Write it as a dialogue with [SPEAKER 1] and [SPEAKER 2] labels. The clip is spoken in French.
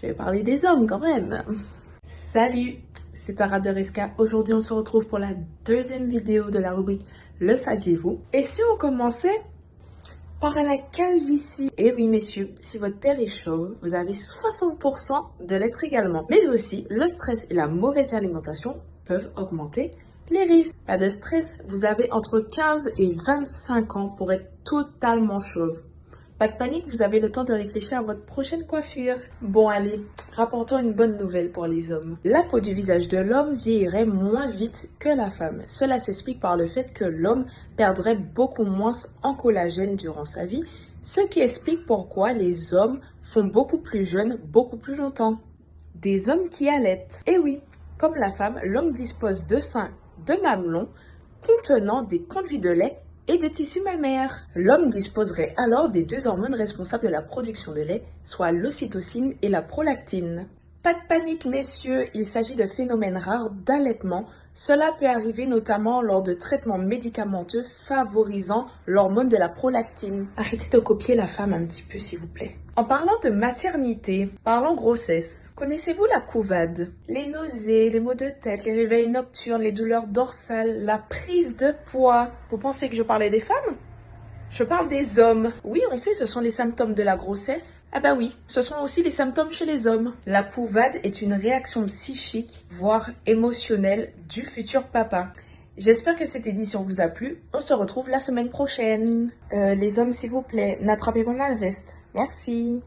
[SPEAKER 1] Je vais parler des hommes quand même. Salut, c'est Tara de Resca. Aujourd'hui, on se retrouve pour la deuxième vidéo de la rubrique Le saviez-vous? Et si on commençait par la calvitie? Et oui, messieurs, si votre père est chauve, vous avez 60% de l'être également. Mais aussi, le stress et la mauvaise alimentation peuvent augmenter les risques. Pas de stress, vous avez entre 15 et 25 ans pour être totalement chauve. Pas de panique, vous avez le temps de réfléchir à votre prochaine coiffure. Bon allez, rapportons une bonne nouvelle pour les hommes. La peau du visage de l'homme vieillirait moins vite que la femme. Cela s'explique par le fait que l'homme perdrait beaucoup moins en collagène durant sa vie, ce qui explique pourquoi les hommes font beaucoup plus jeunes beaucoup plus longtemps. Des hommes qui allaitent. Et oui, comme la femme, l'homme dispose de seins, de mamelons contenant des conduits de lait et des tissus mammaires. L'homme disposerait alors des deux hormones responsables de la production de lait, soit l'ocytocine et la prolactine. Pas de panique, messieurs, il s'agit de phénomènes rares d'allaitement. Cela peut arriver notamment lors de traitements médicamenteux favorisant l'hormone de la prolactine. Arrêtez de copier la femme un petit peu, s'il vous plaît. En parlant de maternité, parlons grossesse. Connaissez-vous la couvade? Les nausées, les maux de tête, les réveils nocturnes, les douleurs dorsales, la prise de poids? Vous pensez que je parlais des femmes? Je parle des hommes. Oui, on sait, ce sont les symptômes de la grossesse. Ah bah oui, ce sont aussi les symptômes chez les hommes. La pouvade est une réaction psychique, voire émotionnelle, du futur papa. J'espère que cette édition vous a plu. On se retrouve la semaine prochaine. Euh, les hommes, s'il vous plaît, n'attrapez pas ma veste. Merci.